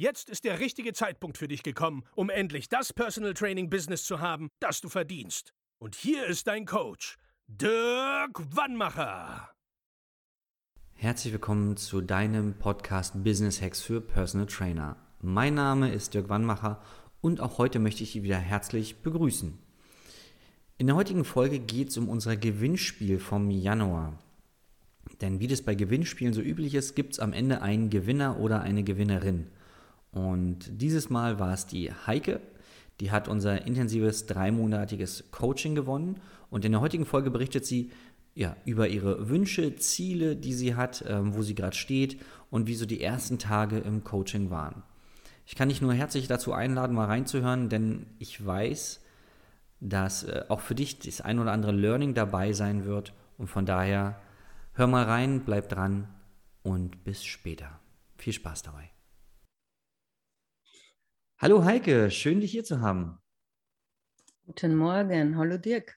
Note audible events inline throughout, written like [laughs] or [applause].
Jetzt ist der richtige Zeitpunkt für dich gekommen, um endlich das Personal Training Business zu haben, das du verdienst. Und hier ist dein Coach, Dirk Wannmacher. Herzlich willkommen zu deinem Podcast Business Hacks für Personal Trainer. Mein Name ist Dirk Wannmacher und auch heute möchte ich dich wieder herzlich begrüßen. In der heutigen Folge geht es um unser Gewinnspiel vom Januar. Denn wie das bei Gewinnspielen so üblich ist, gibt es am Ende einen Gewinner oder eine Gewinnerin. Und dieses Mal war es die Heike, die hat unser intensives dreimonatiges Coaching gewonnen. Und in der heutigen Folge berichtet sie ja, über ihre Wünsche, Ziele, die sie hat, ähm, wo sie gerade steht und wie so die ersten Tage im Coaching waren. Ich kann dich nur herzlich dazu einladen, mal reinzuhören, denn ich weiß, dass äh, auch für dich das ein oder andere Learning dabei sein wird. Und von daher hör mal rein, bleib dran und bis später. Viel Spaß dabei. Hallo Heike, schön dich hier zu haben. Guten Morgen, hallo Dirk.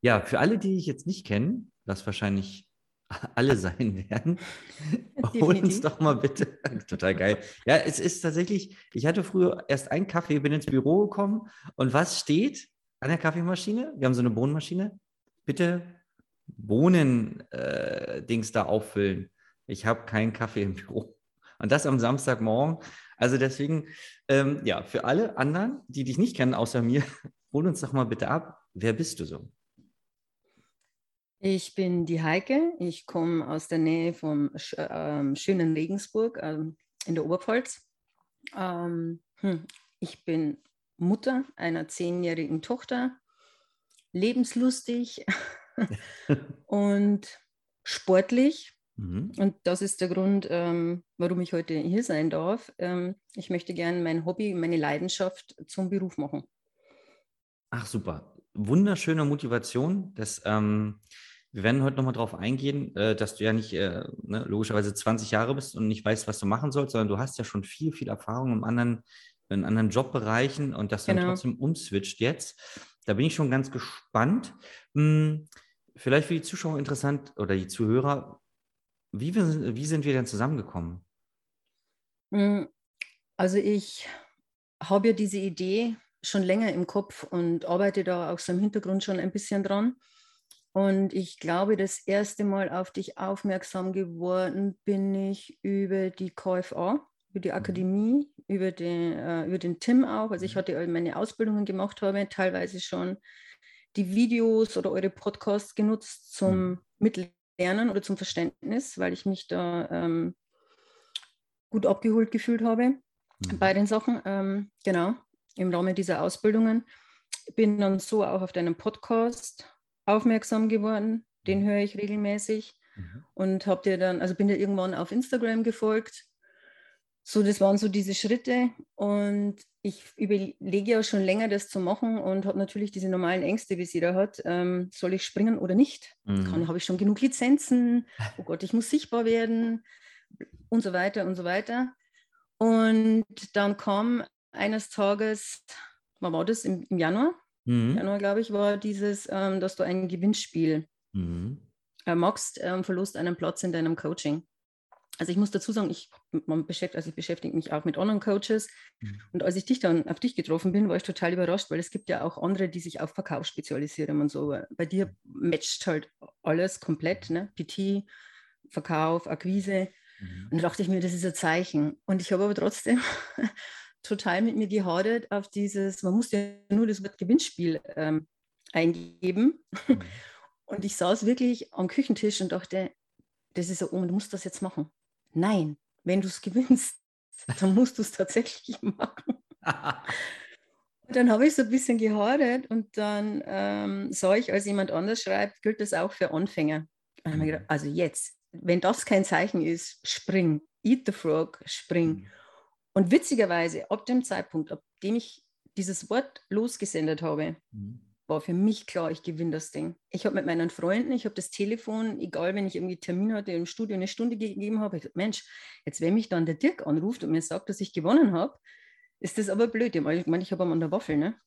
Ja, für alle, die dich jetzt nicht kennen, was wahrscheinlich alle sein werden, [laughs] hol uns doch mal bitte. [laughs] Total geil. Ja, es ist tatsächlich, ich hatte früher erst einen Kaffee, bin ins Büro gekommen und was steht an der Kaffeemaschine? Wir haben so eine Bohnenmaschine. Bitte Bohnen-Dings äh, da auffüllen. Ich habe keinen Kaffee im Büro. Und das am Samstagmorgen. Also deswegen, ähm, ja, für alle anderen, die dich nicht kennen, außer mir, [laughs] hol uns doch mal bitte ab. Wer bist du so? Ich bin die Heike. Ich komme aus der Nähe vom äh, schönen Regensburg äh, in der Oberpfalz. Ähm, hm, ich bin Mutter einer zehnjährigen Tochter, lebenslustig [laughs] [laughs] und sportlich. Mhm. Und das ist der Grund, ähm, warum ich heute hier sein darf. Ähm, ich möchte gerne mein Hobby, meine Leidenschaft zum Beruf machen. Ach super, wunderschöne Motivation. Das, ähm, wir werden heute nochmal darauf eingehen, äh, dass du ja nicht äh, ne, logischerweise 20 Jahre bist und nicht weißt, was du machen sollst, sondern du hast ja schon viel, viel Erfahrung im anderen, in anderen Jobbereichen und dass du genau. dann trotzdem umswitcht jetzt. Da bin ich schon ganz gespannt. Hm, vielleicht für die Zuschauer interessant oder die Zuhörer, wie, wie sind wir denn zusammengekommen? Hm, also ich habe ja diese Idee schon länger im Kopf und arbeite da auch so im Hintergrund schon ein bisschen dran. Und ich glaube, das erste Mal auf dich aufmerksam geworden bin ich über die KFA, über die mhm. Akademie, über den, äh, über den Tim auch. Also ich mhm. hatte meine Ausbildungen gemacht, habe teilweise schon die Videos oder eure Podcasts genutzt zum mhm. Mittel Lernen oder zum Verständnis, weil ich mich da ähm, gut abgeholt gefühlt habe mhm. bei den Sachen. Ähm, genau, im Rahmen dieser Ausbildungen. Bin dann so auch auf deinen Podcast aufmerksam geworden. Den mhm. höre ich regelmäßig mhm. und habe dir dann, also bin dir irgendwann auf Instagram gefolgt. So, das waren so diese Schritte und ich überlege ja schon länger, das zu machen und habe natürlich diese normalen Ängste, wie sie da hat. Ähm, soll ich springen oder nicht? Mhm. Habe ich schon genug Lizenzen? Oh Gott, ich muss sichtbar werden und so weiter und so weiter. Und dann kam eines Tages, wann war das? Im, im Januar? Mhm. Januar, glaube ich, war dieses, ähm, dass du ein Gewinnspiel mhm. äh, magst, ähm, verlust einen Platz in deinem Coaching. Also ich muss dazu sagen, ich, man beschäftigt, also ich beschäftige mich auch mit anderen Coaches. Mhm. Und als ich dich dann auf dich getroffen bin, war ich total überrascht, weil es gibt ja auch andere, die sich auf Verkauf spezialisieren und so. Bei dir matcht halt alles komplett, ne? PT, Verkauf, Akquise. Mhm. Und da dachte ich mir, das ist ein Zeichen. Und ich habe aber trotzdem [laughs] total mit mir gehadert auf dieses, man muss ja nur das Wort Gewinnspiel ähm, eingeben. Mhm. [laughs] Und ich saß wirklich am Küchentisch und dachte, das ist so, oh, du musst das jetzt machen. Nein, wenn du es gewinnst, [laughs] dann musst du es tatsächlich machen. [laughs] und dann habe ich so ein bisschen gehadert und dann ähm, sah ich, als jemand anders schreibt, gilt das auch für Anfänger. Mhm. Gedacht, also jetzt, wenn das kein Zeichen ist, spring, eat the frog, spring. Mhm. Und witzigerweise, ab dem Zeitpunkt, ab dem ich dieses Wort losgesendet habe, mhm. War für mich klar, ich gewinne das Ding. Ich habe mit meinen Freunden, ich habe das Telefon, egal wenn ich irgendwie Termin hatte im Studio, eine Stunde gegeben habe, ich gesagt, Mensch, jetzt wenn mich dann der Dirk anruft und mir sagt, dass ich gewonnen habe, ist das aber blöd. Ich meine, ich habe am an der Waffel, ne?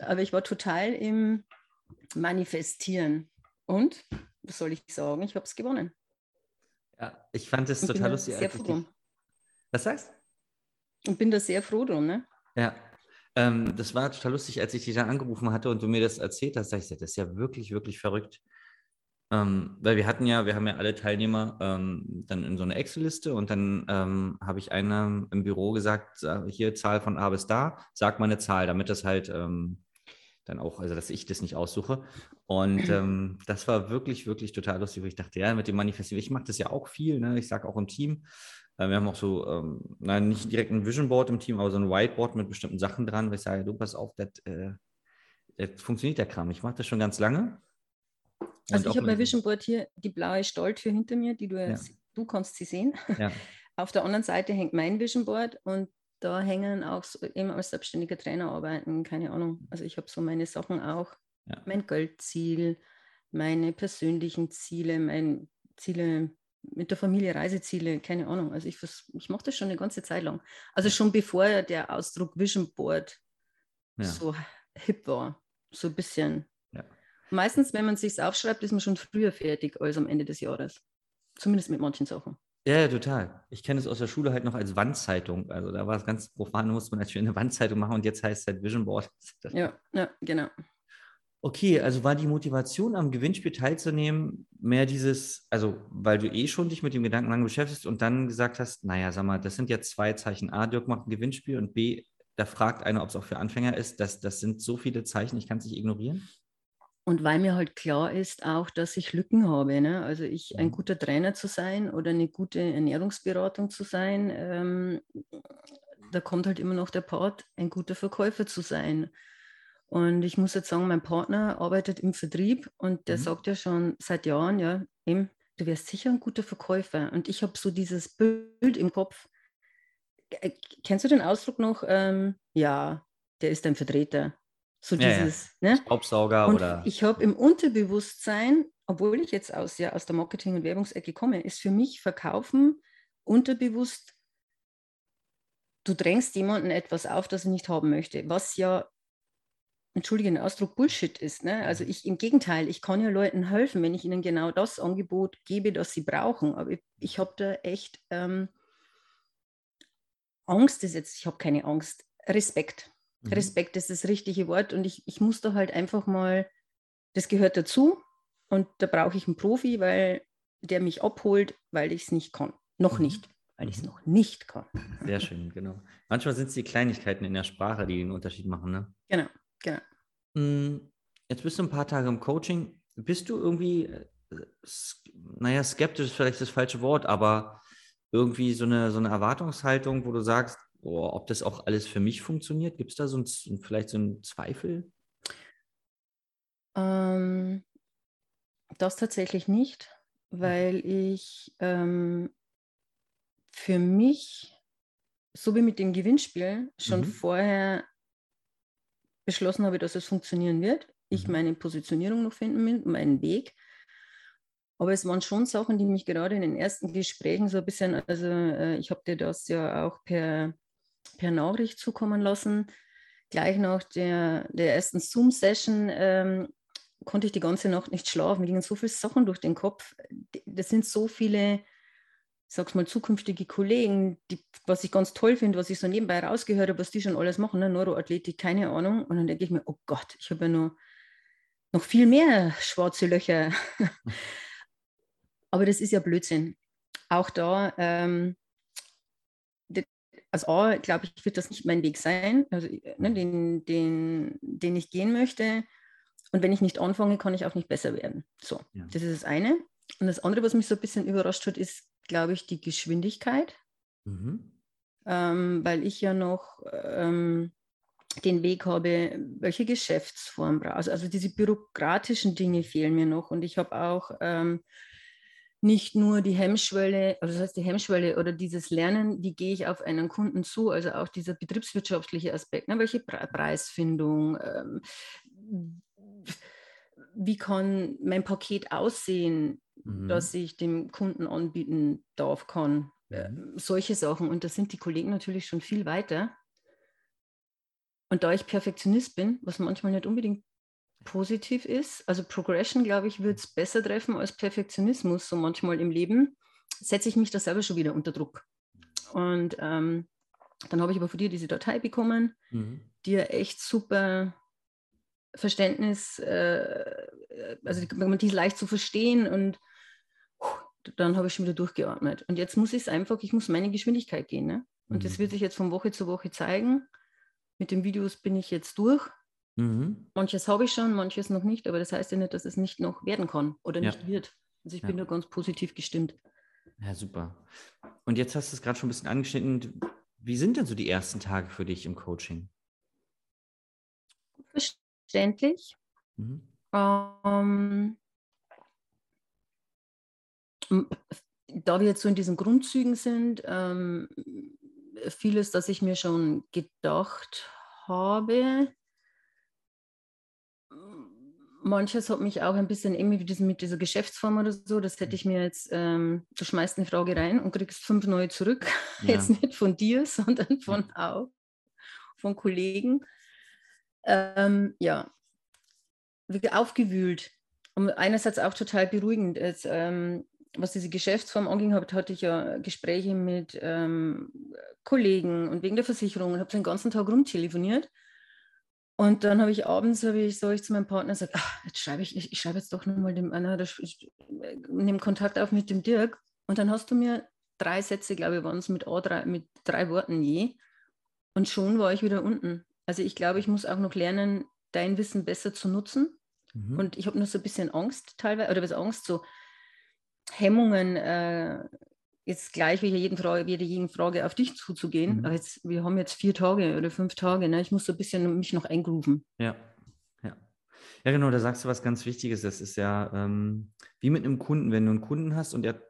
Aber ich war total im Manifestieren. Und, was soll ich sagen, ich habe es gewonnen. Ja, ich fand es total lustig. Sehr froh die... Was sagst du? Und bin da sehr froh drum, ne? Ja, ähm, das war total lustig, als ich dich dann angerufen hatte und du mir das erzählt hast. Da ich, das ist ja wirklich, wirklich verrückt. Ähm, weil wir hatten ja, wir haben ja alle Teilnehmer ähm, dann in so eine Excel-Liste und dann ähm, habe ich einem im Büro gesagt, hier Zahl von A bis da, sag mal eine Zahl, damit das halt ähm, dann auch, also dass ich das nicht aussuche. Und ähm, das war wirklich, wirklich total lustig, wo ich dachte, ja, mit dem Manifestieren, ich mache das ja auch viel, ne? ich sage auch im Team, wir haben auch so, ähm, nein, nicht direkt ein Vision Board im Team, aber so ein Whiteboard mit bestimmten Sachen dran, wo ich sage, du pass auf, das, äh, das funktioniert der Kram. Ich mache das schon ganz lange. Also ich habe mein Vision Board hier, die blaue Stoltür hinter mir, die du ja. du kannst sie sehen. Ja. [laughs] Auf der anderen Seite hängt mein Vision Board und da hängen auch so, eben als selbstständiger Trainer arbeiten, keine Ahnung. Also ich habe so meine Sachen auch, ja. mein Geldziel, meine persönlichen Ziele, meine Ziele mit der Familie, Reiseziele, keine Ahnung. Also ich, ich mache das schon eine ganze Zeit lang. Also schon bevor der Ausdruck Vision Board ja. so hip war, so ein bisschen. Ja. Meistens, wenn man es sich aufschreibt, ist man schon früher fertig als am Ende des Jahres. Zumindest mit manchen Sachen. Ja, ja, total. Ich kenne es aus der Schule halt noch als Wandzeitung. Also da war es ganz profan, da musste man natürlich eine Wandzeitung machen und jetzt heißt es halt Vision Board. Ja, ja, genau. Okay, also war die Motivation am Gewinnspiel teilzunehmen mehr dieses, also weil du eh schon dich mit dem Gedanken lange beschäftigst und dann gesagt hast, naja, sag mal, das sind jetzt zwei Zeichen. A, Dirk macht ein Gewinnspiel und B, da fragt einer, ob es auch für Anfänger ist. Das, das sind so viele Zeichen, ich kann es nicht ignorieren. Und weil mir halt klar ist auch, dass ich Lücken habe. Ne? Also ich ein mhm. guter Trainer zu sein oder eine gute Ernährungsberatung zu sein, ähm, da kommt halt immer noch der Part, ein guter Verkäufer zu sein. Und ich muss jetzt sagen, mein Partner arbeitet im Vertrieb und der mhm. sagt ja schon seit Jahren, ja, eben, du wärst sicher ein guter Verkäufer. Und ich habe so dieses Bild im Kopf. Äh, kennst du den Ausdruck noch? Ähm, ja, der ist ein Vertreter. So ja, dieses, ja. Ne? Staubsauger und oder. Ich habe im Unterbewusstsein, obwohl ich jetzt aus, ja, aus der Marketing- und Werbungsecke komme, ist für mich Verkaufen unterbewusst, du drängst jemanden etwas auf, das er nicht haben möchte, was ja, entschuldige den Ausdruck, Bullshit ist. Ne? Also ich im Gegenteil, ich kann ja Leuten helfen, wenn ich ihnen genau das Angebot gebe, das sie brauchen. Aber ich, ich habe da echt ähm, Angst ist jetzt, ich habe keine Angst, Respekt. Mhm. Respekt ist das richtige Wort und ich, ich muss da halt einfach mal, das gehört dazu und da brauche ich einen Profi, weil der mich abholt, weil ich es nicht kann. Noch mhm. nicht, weil ich es mhm. noch nicht kann. Sehr schön, genau. Manchmal sind es die Kleinigkeiten in der Sprache, die den Unterschied machen, ne? Genau, genau. Mm, jetzt bist du ein paar Tage im Coaching. Bist du irgendwie, äh, naja, skeptisch ist vielleicht das falsche Wort, aber irgendwie so eine, so eine Erwartungshaltung, wo du sagst, oh, ob das auch alles für mich funktioniert? Gibt es da so ein, vielleicht so einen Zweifel? Ähm, das tatsächlich nicht, hm. weil ich ähm, für mich, so wie mit dem Gewinnspiel, schon mhm. vorher beschlossen habe, dass es funktionieren wird. Ich mhm. meine Positionierung noch finden will, meinen Weg. Aber es waren schon Sachen, die mich gerade in den ersten Gesprächen so ein bisschen, also äh, ich habe dir das ja auch per per Nachricht zukommen lassen. Gleich nach der, der ersten Zoom-Session ähm, konnte ich die ganze Nacht nicht schlafen. Mir gingen so viele Sachen durch den Kopf. Das sind so viele, ich sag's mal, zukünftige Kollegen, die, was ich ganz toll finde, was ich so nebenbei rausgehört habe, was die schon alles machen, ne? Neuroathletik, keine Ahnung. Und dann denke ich mir, oh Gott, ich habe ja noch, noch viel mehr schwarze Löcher. [laughs] Aber das ist ja Blödsinn. Auch da ähm, also A, glaube ich, wird das nicht mein Weg sein, also, ne, den, den, den ich gehen möchte. Und wenn ich nicht anfange, kann ich auch nicht besser werden. So, ja. das ist das eine. Und das andere, was mich so ein bisschen überrascht hat, ist, glaube ich, die Geschwindigkeit. Mhm. Ähm, weil ich ja noch ähm, den Weg habe, welche Geschäftsform brauche. Also, also diese bürokratischen Dinge fehlen mir noch. Und ich habe auch ähm, nicht nur die Hemmschwelle, also das heißt die Hemmschwelle oder dieses Lernen, wie gehe ich auf einen Kunden zu, also auch dieser betriebswirtschaftliche Aspekt, ne? welche Pre Preisfindung, ähm, wie kann mein Paket aussehen, mhm. dass ich dem Kunden anbieten darf, kann, äh, solche Sachen. Und da sind die Kollegen natürlich schon viel weiter. Und da ich Perfektionist bin, was manchmal nicht unbedingt positiv ist. Also Progression, glaube ich, wird es besser treffen als Perfektionismus, so manchmal im Leben, setze ich mich da selber schon wieder unter Druck. Und ähm, dann habe ich aber von dir diese Datei bekommen, mhm. die ja echt super Verständnis, äh, also die, die ist leicht zu verstehen und dann habe ich schon wieder durchgeatmet. Und jetzt muss ich es einfach, ich muss meine Geschwindigkeit gehen. Ne? Und mhm. das wird sich jetzt von Woche zu Woche zeigen. Mit den Videos bin ich jetzt durch. Mhm. Manches habe ich schon, manches noch nicht, aber das heißt ja nicht, dass es nicht noch werden kann oder ja. nicht wird. Also ich ja. bin da ganz positiv gestimmt. Ja, super. Und jetzt hast du es gerade schon ein bisschen angeschnitten. Wie sind denn so die ersten Tage für dich im Coaching? Verständlich. Mhm. Ähm, da wir jetzt so in diesen Grundzügen sind, ähm, vieles, das ich mir schon gedacht habe, manches hat mich auch ein bisschen irgendwie mit, dieser Geschäftsform oder so, das hätte ich mir jetzt, ähm, du schmeißt eine Frage rein und kriegst fünf neue zurück. [laughs] Ja. Jetzt nicht von dir, [laughs] sondern von auch von Kollegen. Ähm, ja, aufgewühlt. Und einerseits auch total beruhigend. Jetzt, ähm, was diese Geschäftsform anging, hatte ich ja Gespräche mit ähm, Kollegen und wegen der Versicherung und habe den ganzen Tag rumtelefoniert. Und dann habe ich abends, habe ich, so ich zu meinem Partner gesagt, ach, jetzt schreibe ich, ich schreibe jetzt doch nochmal dem Anna, ich nehme Kontakt auf mit dem Dirk. Und dann hast du mir drei Sätze, glaube ich, waren es mit, A3, mit drei Worten je. Und schon war ich wieder unten. Also ich glaube, ich muss auch noch lernen, dein Wissen besser zu nutzen. Mhm. Und ich habe nur so ein bisschen Angst teilweise, oder was Angst, so Hemmungen, äh, jetzt gleich wieder jeden Frage, wieder jeden Frage auf dich zuzugehen. Mhm. Aber jetzt, wir haben jetzt vier Tage oder fünf Tage, ne? ich muss so ein bisschen mich noch eingrooven. Ja, ja. Ja, genau, da sagst du was ganz Wichtiges. Das ist ja ähm, wie mit einem Kunden, wenn du einen Kunden hast und der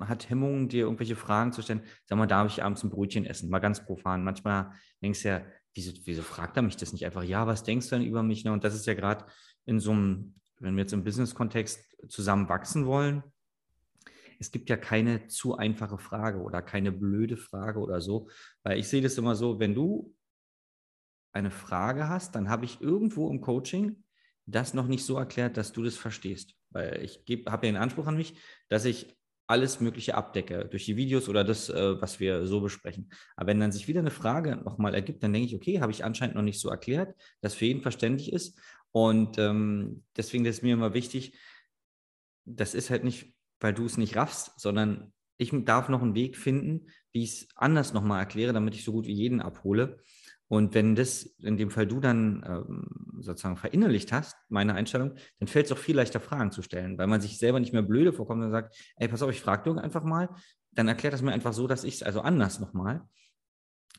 hat Hemmungen, dir irgendwelche Fragen zu stellen. Sag mal, darf ich abends ein Brötchen essen? Mal ganz profan. Manchmal denkst du ja, wieso, wieso fragt er mich das nicht einfach? Ja, was denkst du denn über mich? Ne? Und das ist ja gerade in so einem, wenn wir jetzt im Business-Kontext zusammen wachsen wollen, es gibt ja keine zu einfache Frage oder keine blöde Frage oder so, weil ich sehe das immer so, wenn du eine Frage hast, dann habe ich irgendwo im Coaching das noch nicht so erklärt, dass du das verstehst. Weil ich habe ja den Anspruch an mich, dass ich alles Mögliche abdecke durch die Videos oder das, äh, was wir so besprechen. Aber wenn dann sich wieder eine Frage nochmal ergibt, dann denke ich, okay, habe ich anscheinend noch nicht so erklärt, dass für jeden verständlich ist. Und ähm, deswegen ist mir immer wichtig, das ist halt nicht weil du es nicht raffst, sondern ich darf noch einen Weg finden, wie ich es anders nochmal erkläre, damit ich so gut wie jeden abhole. Und wenn das in dem Fall du dann ähm, sozusagen verinnerlicht hast, meine Einstellung, dann fällt es auch viel leichter, Fragen zu stellen, weil man sich selber nicht mehr blöde vorkommt und sagt, ey, pass auf, ich frage dir einfach mal, dann erklärt das mir einfach so, dass ich es also anders nochmal.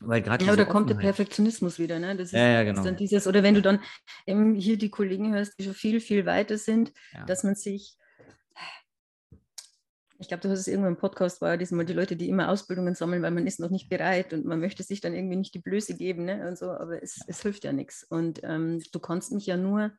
Weil gerade ja, da kommt der Perfektionismus wieder, ne? Das ist, ja, ja, genau. dann dieses, oder wenn du dann eben hier die Kollegen hörst, die schon viel, viel weiter sind, ja. dass man sich ich glaube, du hast es irgendwo im Podcast, war ja diesmal die Leute, die immer Ausbildungen sammeln, weil man ist noch nicht bereit und man möchte sich dann irgendwie nicht die Blöße geben ne? und so, aber es, es hilft ja nichts. Und ähm, du kannst mich ja nur,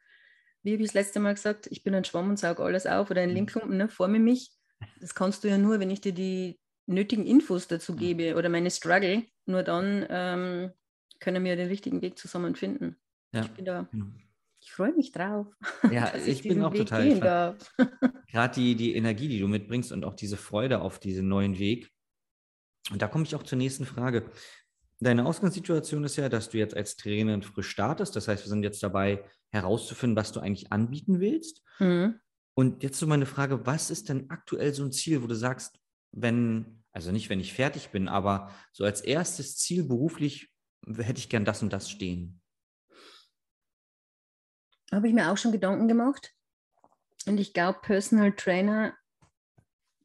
wie habe ich das letzte Mal gesagt, ich bin ein Schwamm und sauge alles auf oder ein mhm. Linklumpen, ne? forme mich. Das kannst du ja nur, wenn ich dir die nötigen Infos dazu mhm. gebe oder meine Struggle, nur dann ähm, können wir den richtigen Weg zusammen finden. Ja. Ich bin da genau freue mich drauf. [laughs] Ja, ich, ich bin auch Weg total. Gerade [laughs] die, die Energie, die du mitbringst und auch diese Freude auf diesen neuen Weg. Und da komme ich auch zur nächsten Frage. Deine Ausgangssituation ist ja, dass du jetzt als Trainerin frisch startest. Das heißt, wir sind jetzt dabei herauszufinden, was du eigentlich anbieten willst. Mhm. Und jetzt so meine Frage, was ist denn aktuell so ein Ziel, wo du sagst, wenn, also nicht, wenn ich fertig bin, aber so als erstes Ziel beruflich hätte ich gern das und das stehen? Habe ich mir auch schon Gedanken gemacht. Und ich glaube, Personal Trainer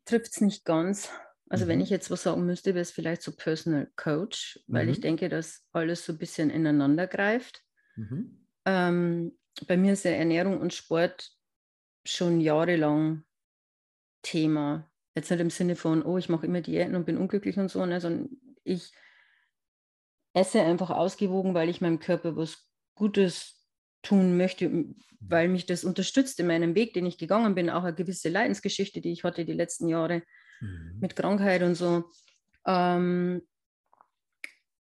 trifft es nicht ganz. Also mhm. wenn ich jetzt was sagen müsste, wäre es vielleicht so Personal Coach, weil mhm. ich denke, dass alles so ein bisschen ineinander greift. Mhm. Ähm, bei mir ist ja Ernährung und Sport schon jahrelang Thema. Jetzt nicht im Sinne von, oh, ich mache immer Diäten und bin unglücklich und so, ne, sondern ich esse einfach ausgewogen, weil ich meinem Körper was Gutes tun möchte, weil mich das unterstützt in meinem Weg, den ich gegangen bin, auch eine gewisse Leidensgeschichte, die ich hatte die letzten Jahre mhm. mit Krankheit und so. Ähm,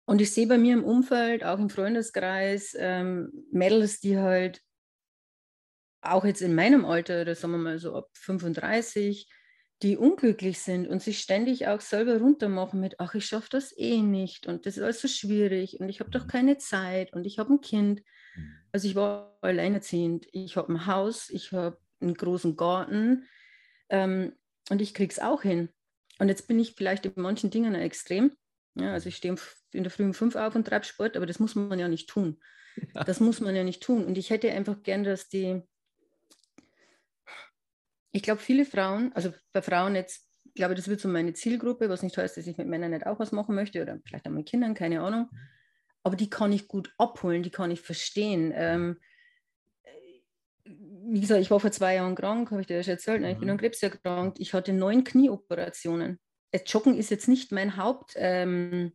und ich sehe bei mir im Umfeld, auch im Freundeskreis, ähm, Mädels, die halt auch jetzt in meinem Alter, oder sagen wir mal so ab 35, die unglücklich sind und sich ständig auch selber runtermachen mit, ach, ich schaffe das eh nicht und das ist alles so schwierig und ich habe doch mhm. keine Zeit und ich habe ein Kind. Mhm. Also ich war alleinerziehend, ich habe ein Haus, ich habe einen großen Garten ähm, und ich kriege es auch hin. Und jetzt bin ich vielleicht in manchen Dingen extrem. Ja, also ich stehe in der Früh um fünf auf und treibe Sport, aber das muss man ja nicht tun. Ja. Das muss man ja nicht tun. Und ich hätte einfach gern, dass die, ich glaube, viele Frauen, also bei Frauen jetzt, ich glaube, das wird so meine Zielgruppe, was nicht heißt, dass ich mit Männern nicht auch was machen möchte oder vielleicht auch mit Kindern, keine Ahnung. Mhm. Aber die kann ich gut abholen, die kann ich verstehen. Ähm, wie gesagt, ich war vor zwei Jahren krank, habe ich dir das erzählt. Ne? Ich bin mhm. an Krebs erkrankt. Ich hatte neun Knieoperationen. Joggen ist jetzt nicht mein Hauptsport, ähm,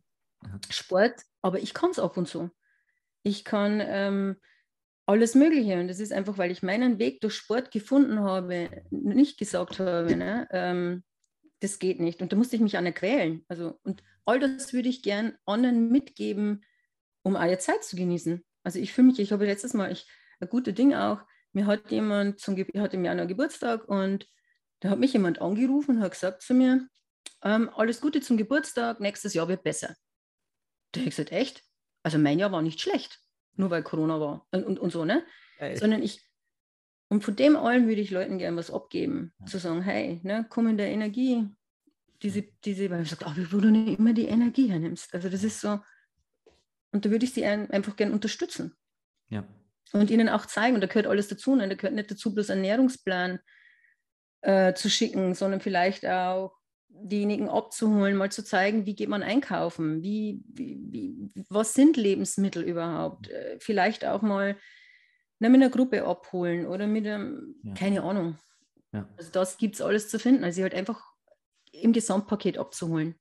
aber ich kann es ab und zu. Ich kann ähm, alles Mögliche. Und das ist einfach, weil ich meinen Weg durch Sport gefunden habe, nicht gesagt habe, ne? ähm, das geht nicht. Und da musste ich mich nicht quälen. Also, und all das würde ich gern anderen mitgeben, um eure Zeit zu genießen. Also ich fühle mich, ich habe letztes Mal ich, ein gutes Ding auch, mir hat jemand zum hat im Januar Geburtstag und da hat mich jemand angerufen und hat gesagt zu mir, ähm, alles Gute zum Geburtstag, nächstes Jahr wird besser. Da habe ich gesagt, echt? Also mein Jahr war nicht schlecht nur weil Corona war und, und, und so, ne? Hey. Sondern ich, und von dem allem würde ich Leuten gerne was abgeben, ja. zu sagen, hey, ne, komm in der Energie, diese, diese, weil ich sage, oh, wo du nicht immer die Energie hernimmst. Also das ist so, und da würde ich sie ein, einfach gerne unterstützen. Ja. Und ihnen auch zeigen, und da gehört alles dazu, ne? da gehört nicht dazu, bloß einen Ernährungsplan äh, zu schicken, sondern vielleicht auch diejenigen abzuholen, mal zu zeigen, wie geht man einkaufen, wie, wie, wie was sind Lebensmittel überhaupt, äh, vielleicht auch mal na, mit einer Gruppe abholen oder mit einem, ja. keine Ahnung. Ja. Also das gibt es alles zu finden, also halt einfach im Gesamtpaket abzuholen.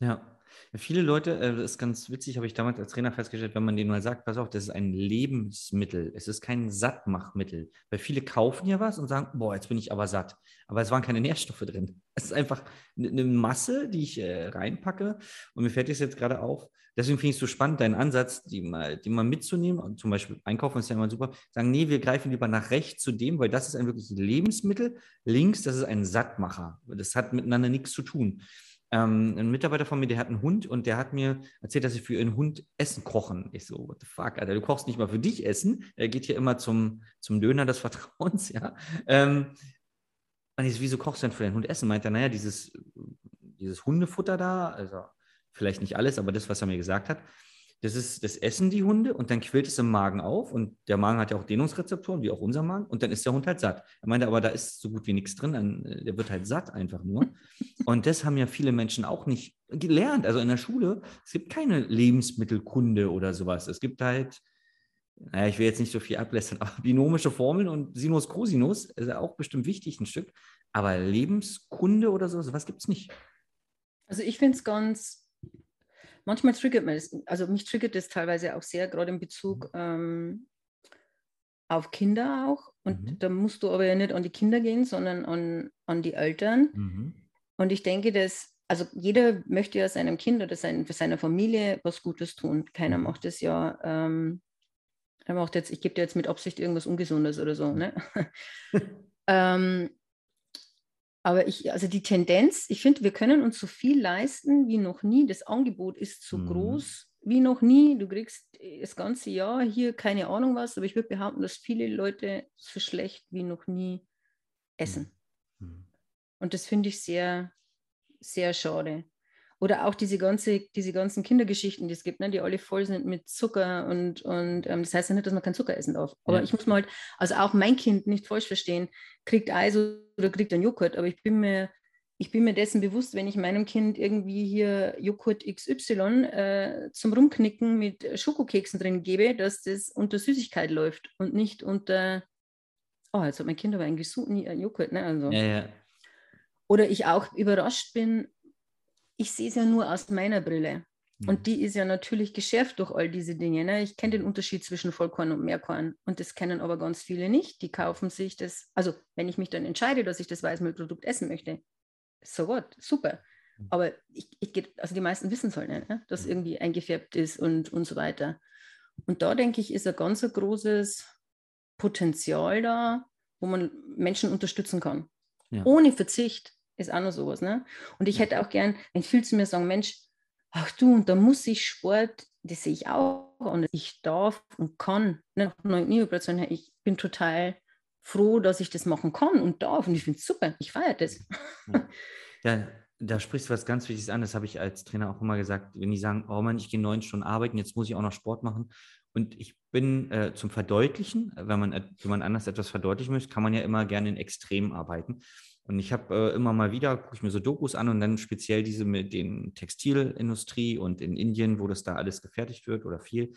Ja. Viele Leute, äh, das ist ganz witzig, habe ich damals als Trainer festgestellt, wenn man denen mal sagt, pass auf, das ist ein Lebensmittel, es ist kein Sattmachmittel. Weil viele kaufen ja was und sagen, boah, jetzt bin ich aber satt. Aber es waren keine Nährstoffe drin. [laughs] Es ist einfach eine Masse, die ich äh, reinpacke. Und mir fällt es jetzt gerade auf. Deswegen finde ich es so spannend, deinen Ansatz, die mal, die mal mitzunehmen. zum Beispiel einkaufen ist ja immer super. Sagen, nee, wir greifen lieber nach rechts zu dem, weil das ist ein wirkliches Lebensmittel. Links, das ist ein Sattmacher. Das hat miteinander nichts zu tun ähm, ein Mitarbeiter von mir, der hat einen Hund und der hat mir erzählt, dass sie für ihren Hund Essen kochen. Ich so, what the fuck, Alter, du kochst nicht mal für dich Essen. Er geht hier immer zum, zum Döner des [laughs] Vertrauens, ja. Ähm, und ich so, wieso kochst du denn für deinen Hund Essen? Meint er, naja, dieses, dieses Hundefutter da, also vielleicht nicht alles, aber das, was er mir gesagt hat, das ist, das essen die Hunde und dann quillt es im Magen auf und der Magen hat ja auch Dehnungsrezeptoren, wie auch unser Magen, und dann ist der Hund halt satt. Er meinte, aber da ist so gut wie nichts drin, dann, äh, der wird halt satt einfach nur. [laughs] Und das haben ja viele Menschen auch nicht gelernt. Also in der Schule, es gibt keine Lebensmittelkunde oder sowas. Es gibt halt, naja, ich will jetzt nicht so viel ablästern, [laughs] aber binomische Formeln und Sinus, Cosinus ist ja auch bestimmt wichtig ein Stück. Aber Lebenskunde oder sowas, was gibt es nicht. Also ich finde es ganz manchmal triggert man das, also mich triggert das teilweise auch sehr, gerade in Bezug mhm. ähm, auf Kinder auch. Und mhm. da musst du aber ja nicht an die Kinder gehen, sondern an, an die Eltern. Mhm. Und ich denke, dass, also jeder möchte ja seinem Kind oder sein, für seine Familie was Gutes tun. Keiner mhm. macht das ja, ähm, er macht jetzt, ich gebe dir jetzt mit Absicht irgendwas Ungesundes oder so. Ne? [laughs] ähm, aber ich, also die Tendenz, ich finde, wir können uns so viel leisten wie noch nie. Das Angebot ist so mhm. groß wie noch nie. Du kriegst das ganze Jahr hier keine Ahnung was, aber ich würde behaupten, dass viele Leute so schlecht wie noch nie essen. Mhm. Und das finde ich sehr, sehr schade. Oder auch diese, ganze, diese ganzen Kindergeschichten, die es gibt, ne, die alle voll sind mit Zucker und, und ähm, das heißt ja nicht, dass man kein Zucker essen darf. Aber ja. ich muss mal halt, also auch mein Kind nicht falsch verstehen, kriegt Eis oder kriegt einen Joghurt, aber ich bin mir, ich bin mir dessen bewusst, wenn ich meinem Kind irgendwie hier Joghurt XY äh, zum Rumknicken mit Schokokeksen drin gebe, dass das unter Süßigkeit läuft und nicht unter, oh, jetzt hat mein Kind aber eigentlich so nie einen Joghurt, ne? Also. Ja, ja. oder ich auch überrascht bin, ich sehe es ja nur aus meiner Brille. Und mhm. die ist ja natürlich geschärft durch all diese Dinge. Ne? Ich kenne den Unterschied zwischen Vollkorn und Mehrkorn und das kennen aber ganz viele nicht. Die kaufen sich das, also wenn ich mich dann entscheide, dass ich das Weißmehlprodukt essen möchte, so what, super. Mhm. Aber ich, ich also die meisten wissen es halt nicht, ne? dass mhm. irgendwie eingefärbt ist und, und so weiter. Und da denke ich, ist ein ganz ein großes Potenzial da, wo man Menschen unterstützen kann. Ja. Ohne Verzicht ist auch noch sowas. Ne? Und ich hätte auch gern, wenn viele zu mir sagen, Mensch, ach du, und da muss ich Sport, das sehe ich auch und ich darf und kann. Nach neun Operationen, ich bin total froh, dass ich das machen kann und darf und ich finde es super, ich feiere das. [laughs] Ja, da sprichst du was ganz Wichtiges an, das habe ich als Trainer auch immer gesagt, wenn die sagen, oh Mann, ich gehe neun Stunden arbeiten, jetzt muss ich auch noch Sport machen. Und ich bin äh, zum Verdeutlichen, wenn man, wenn man anders etwas verdeutlichen möchte, kann man ja immer gerne in Extremen arbeiten. Und ich habe äh, immer mal wieder, gucke ich mir so Dokus an und dann speziell diese mit den Textilindustrie und in Indien, wo das da alles gefertigt wird oder viel.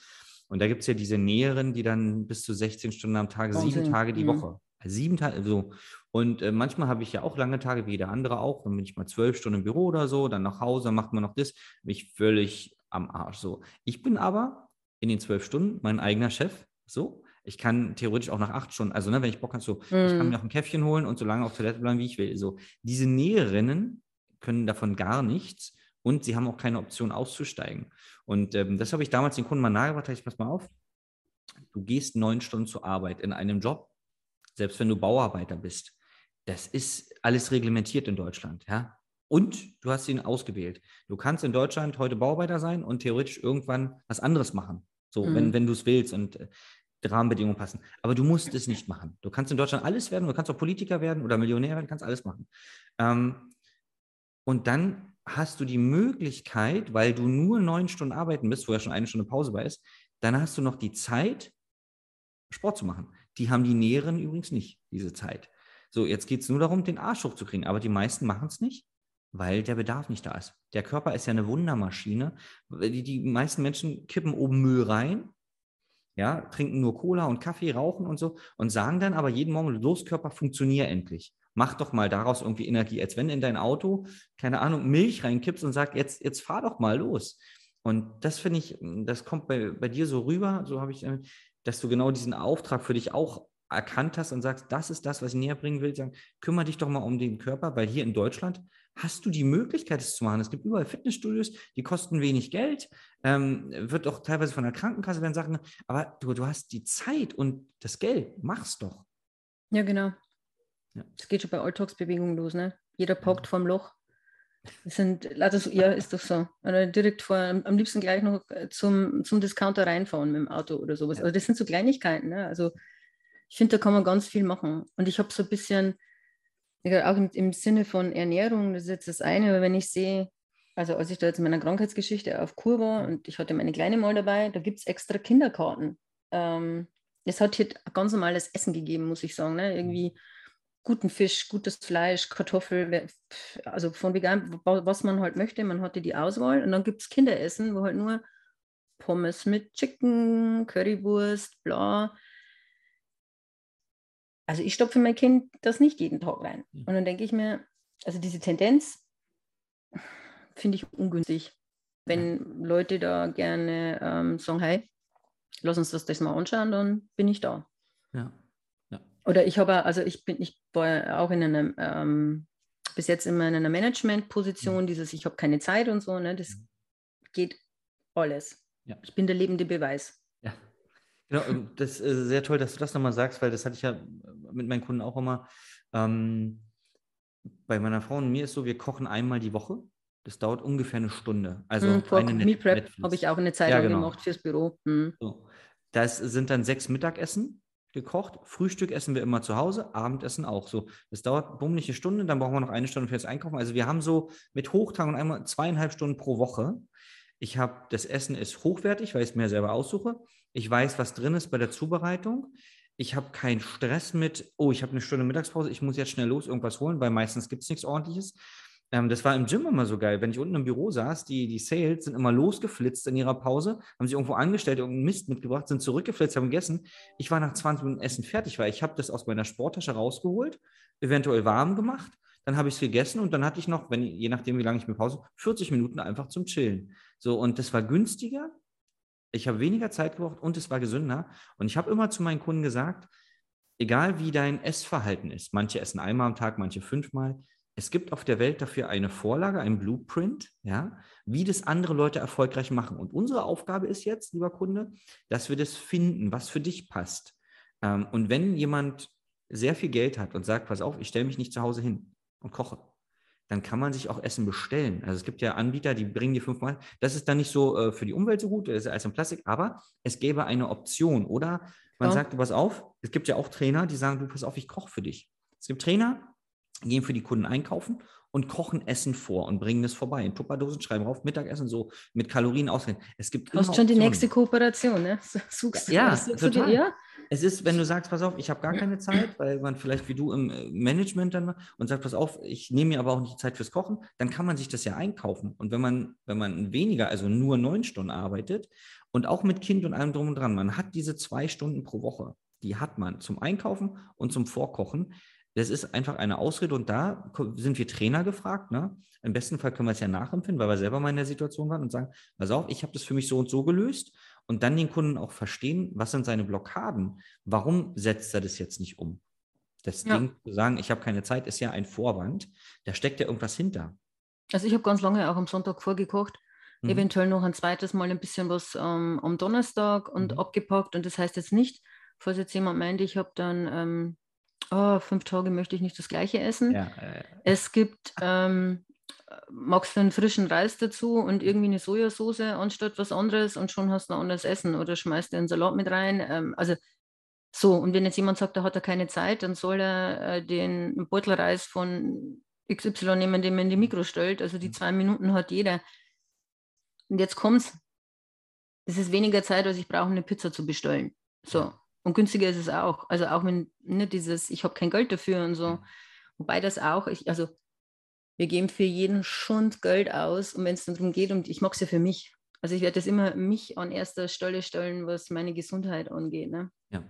Und da gibt es ja diese Näheren, die dann bis zu 16 Stunden am Tag, Wahnsinn. sieben Tage die mhm. Woche. Sieben Tage, so. Und äh, manchmal habe ich ja auch lange Tage, wie jeder andere auch. Dann bin ich mal zwölf Stunden im Büro oder so, dann nach Hause, macht man noch das. Bin ich völlig am Arsch. So. Ich bin aber in den zwölf Stunden mein eigener Chef. So. Ich kann theoretisch auch nach acht Stunden, also ne, wenn ich Bock habe, so, mm. ich kann mhm. mir auch ein Käffchen holen und so lange auf Toilette bleiben, wie ich will. So, diese Näherinnen können davon gar nichts und sie haben auch keine Option auszusteigen. Und ähm, das habe ich damals den Kunden mal nahegebracht, ich pass mal auf, du gehst neun Stunden zur Arbeit in einem Job, selbst wenn du Bauarbeiter bist. Das ist alles reglementiert in Deutschland, ja. Und du hast ihn ausgewählt. Du kannst in Deutschland heute Bauarbeiter sein und theoretisch irgendwann was anderes machen. So, mhm. wenn, wenn du es willst. Und äh, Rahmenbedingungen passen. Aber du musst es nicht machen. Du kannst in Deutschland alles werden, du kannst auch Politiker werden oder Millionär werden, kannst alles machen. Ähm, und dann hast du die Möglichkeit, weil du nur neun Stunden arbeiten bist, wo ja schon eine Stunde Pause bei ist, dann hast du noch die Zeit, Sport zu machen. Die haben die Näheren übrigens nicht, diese Zeit. So, jetzt geht es nur darum, den Arsch hochzukriegen. Aber die meisten machen es nicht, weil der Bedarf nicht da ist. Der Körper ist ja eine Wundermaschine. Die, die meisten Menschen kippen oben Müll rein ja, trinken nur Cola und Kaffee, rauchen und so und sagen dann aber jeden Morgen, los Körper, funktionier endlich. Mach doch mal daraus irgendwie Energie, als wenn in dein Auto, keine Ahnung, Milch reinkippst und sagst, jetzt, jetzt fahr doch mal los. Und das finde ich, das kommt bei, bei dir so rüber, so habe ich, äh, dass du genau diesen Auftrag für dich auch erkannt hast und sagst, das ist das, was ich näher bringen will, sagen, kümmere dich doch mal um den Körper, weil hier in Deutschland hast du die Möglichkeit, es zu machen. Es gibt überall Fitnessstudios, die kosten wenig Geld, ähm, wird auch teilweise von der Krankenkasse werden Sachen, aber du, du hast die Zeit und das Geld, mach's doch. Ja, genau. Es ja. geht schon bei Alltagsbewegungen los, ne? Jeder packt ja. vorm Loch. Das sind, also, ja, ist doch so. Oder direkt vor, am liebsten gleich noch äh, zum, zum Discounter reinfahren mit dem Auto oder sowas. Also das sind so Kleinigkeiten. Ne? Also ich finde, da kann man ganz viel machen. Und ich habe so ein bisschen, auch im, Sinne von Ernährung, das ist jetzt das eine, aber wenn ich sehe, also als ich da jetzt in meiner Krankheitsgeschichte auf Kur war und ich hatte meine Kleine mal dabei, da gibt es extra Kinderkarten. Ähm, es hat hier ganz normales Essen gegeben, muss ich sagen. Ne? Irgendwie guten Fisch, gutes Fleisch, Kartoffel, also von vegan, was man halt möchte. Man hatte die Auswahl und dann gibt es Kinderessen, wo halt nur Pommes mit Chicken, Currywurst, bla also ich stopfe mein Kind das nicht jeden Tag rein. Hm. Und dann denke ich mir, also diese Tendenz finde ich ungünstig, wenn Leute da gerne ähm, sagen, hey, lass uns das, das mal anschauen, dann bin ich da. Ja. ja. Oder ich habe, also ich bin, ich war auch in einem, ähm, bis jetzt immer in einer Management-Position, mhm. dieses, ich habe keine Zeit und so, ne, das mhm. geht alles. Ja. Ich bin der lebende Beweis. Genau, das ist sehr toll, dass du das nochmal sagst, weil das hatte ich ja mit meinen Kunden auch immer. Ähm, bei meiner Frau und mir ist so, wir kochen einmal die Woche. Das dauert ungefähr eine Stunde. Also hm, eine Meal Prep habe ich auch eine Zeit lang ja, genau. gemacht fürs Büro. Hm. So. Das sind dann sechs Mittagessen gekocht. Frühstück essen wir immer zu Hause, Abendessen auch. So, das dauert bummelig eine Stunde, dann brauchen wir noch eine Stunde fürs Einkaufen. Also wir haben so mit Hochtag und einmal zweieinhalb Stunden pro Woche. Ich habe, das Essen ist hochwertig, weil ich es mir selber aussuche. Ich weiß, was drin ist bei der Zubereitung. Ich habe keinen Stress mit, oh, ich habe eine Stunde Mittagspause, ich muss jetzt schnell los irgendwas holen, weil meistens gibt es nichts Ordentliches. Ähm, das war im Gym immer so geil. Wenn ich unten im Büro saß, die, die Sales sind immer losgeflitzt in ihrer Pause, haben sich irgendwo angestellt, irgendeinen Mist mitgebracht, sind zurückgeflitzt, haben gegessen. Ich war nach 20 Minuten Essen fertig, weil ich habe das aus meiner Sporttasche rausgeholt, eventuell warm gemacht, dann habe ich es gegessen und dann hatte ich noch, wenn, je nachdem, wie lange ich mir Pause, 40 Minuten einfach zum Chillen. So, und das war günstiger. Ich habe weniger Zeit gebraucht und es war gesünder. Und ich habe immer zu meinen Kunden gesagt, egal wie dein Essverhalten ist, manche essen einmal am Tag, manche fünfmal, es gibt auf der Welt dafür eine Vorlage, ein Blueprint, ja, wie das andere Leute erfolgreich machen. Und unsere Aufgabe ist jetzt, lieber Kunde, dass wir das finden, was für dich passt. Ähm, und wenn jemand sehr viel Geld hat und sagt, pass auf, ich stelle mich nicht zu Hause hin und koche, dann kann man sich auch Essen bestellen. Also es gibt ja Anbieter, die bringen die fünfmal. Das ist dann nicht so äh, für die Umwelt so gut, das ist alles in Plastik, aber es gäbe eine Option. Oder man ja. sagt, pass auf, es gibt ja auch Trainer, die sagen, du pass auf, ich koche für dich. Es gibt Trainer, gehen für die Kunden einkaufen und kochen Essen vor und bringen es vorbei. In Tupperdosen schreiben drauf, Mittagessen so mit Kalorien ausgehen. Es gibt Du hast schon die nächste Kooperation, ne? [laughs] Suchst, ja, total. Ja? Es ist, wenn du sagst, pass auf, ich habe gar keine Zeit, weil man vielleicht wie du im äh, Management dann und sagt, pass auf, ich nehme mir aber auch nicht Zeit fürs Kochen, dann kann man sich das ja einkaufen. Und wenn man, wenn man weniger, also nur neun Stunden arbeitet und auch mit Kind und allem drum und dran, man hat diese zwei Stunden pro Woche, die hat man zum Einkaufen und zum Vorkochen das ist einfach eine Ausrede und da sind wir Trainer gefragt. Ne? Im besten Fall können wir es ja nachempfinden, weil wir selber mal in der Situation waren und sagen, pass auf, ich habe das für mich so und so gelöst und dann den Kunden auch verstehen, was sind seine Blockaden, warum setzt er das jetzt nicht um. Das ja. Ding zu sagen, ich habe keine Zeit, ist ja ein Vorwand, da steckt ja irgendwas hinter. Also ich habe ganz lange auch am Sonntag vorgekocht, mhm. eventuell noch ein zweites Mal ein bisschen was ähm, am Donnerstag und mhm. abgepackt und das heißt jetzt nicht, falls jetzt jemand meint, ich habe dann ähm, oh, fünf Tage möchte ich nicht das gleiche essen. Ja, äh, es gibt, ähm, magst du einen frischen Reis dazu und irgendwie eine Sojasauce anstatt was anderes und schon hast du ein anderes Essen oder schmeißt du einen Salat mit rein. Ähm, also so, und wenn jetzt jemand sagt, da hat er keine Zeit, dann soll er äh, den Beutel Reis von XY nehmen, den man in die Mikro stellt. Also die mhm. zwei Minuten hat jeder. Und jetzt kommt's. Es ist weniger Zeit, als ich brauche, eine Pizza zu bestellen. So. Und günstiger ist es auch. Also auch wenn ne, dieses, ich habe kein Geld dafür und so. Mhm. Wobei das auch, ich, also wir geben für jeden Schund Geld aus. Und wenn es darum geht, und ich mache es ja für mich. Also ich werde das immer mich an erster Stelle stellen, was meine Gesundheit angeht. Ne? Ja.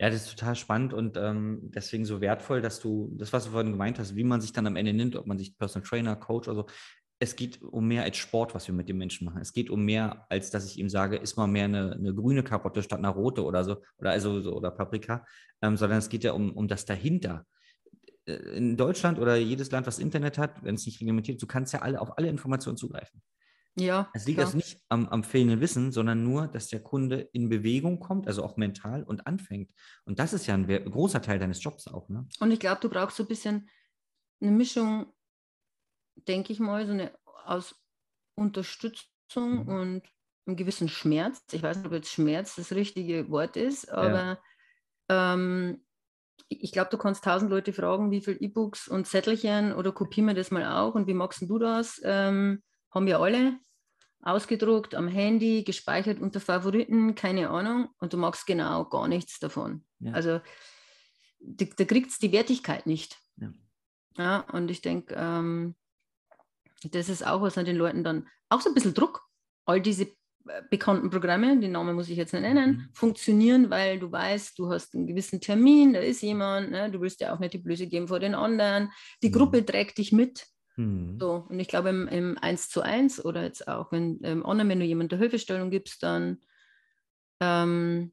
Ja, das ist total spannend und ähm, deswegen so wertvoll, dass du das, was du vorhin gemeint hast, wie man sich dann am Ende nimmt, ob man sich Personal Trainer, Coach oder so, es geht um mehr als Sport, was wir mit dem Menschen machen. Es geht um mehr, als dass ich ihm sage, ist mal mehr eine, eine grüne Karotte statt einer rote oder so, oder also so, oder Paprika, ähm, sondern es geht ja um, um das dahinter. Äh, in Deutschland oder jedes Land, was Internet hat, wenn es nicht reglementiert du kannst ja alle auf alle Informationen zugreifen. Ja. Es liegt klar. also nicht am, am fehlenden Wissen, sondern nur, dass der Kunde in Bewegung kommt, also auch mental und anfängt. Und das ist ja ein großer Teil deines Jobs auch. Ne? Und ich glaube, du brauchst so ein bisschen eine Mischung denke ich mal, so eine aus Unterstützung mhm. und einem gewissen Schmerz. Ich weiß nicht, ob jetzt Schmerz das richtige Wort ist, aber ja. ähm, ich glaube, du kannst tausend Leute fragen, wie viele E-Books und Zettelchen oder kopieren wir das mal auch und wie magst du das? Ähm, haben wir alle ausgedruckt am Handy, gespeichert unter Favoriten, keine Ahnung, und du magst genau gar nichts davon. Ja. Also da, kriegt es die Wertigkeit nicht. Ja. ja und ich denke, ähm, das ist auch was an den Leuten dann auch so ein bisschen Druck. All diese bekannten Programme, den Namen muss ich jetzt nicht nennen, mhm. funktionieren, weil du weißt, du hast einen gewissen Termin, da ist jemand, ne? du willst ja auch nicht die Blöße geben vor den anderen. Die mhm. Gruppe trägt dich mit. Mhm. So, und ich glaube, im, im 1 zu 1 oder jetzt auch wenn, ähm, online, wenn du jemandem Hilfestellung gibst, dann ähm,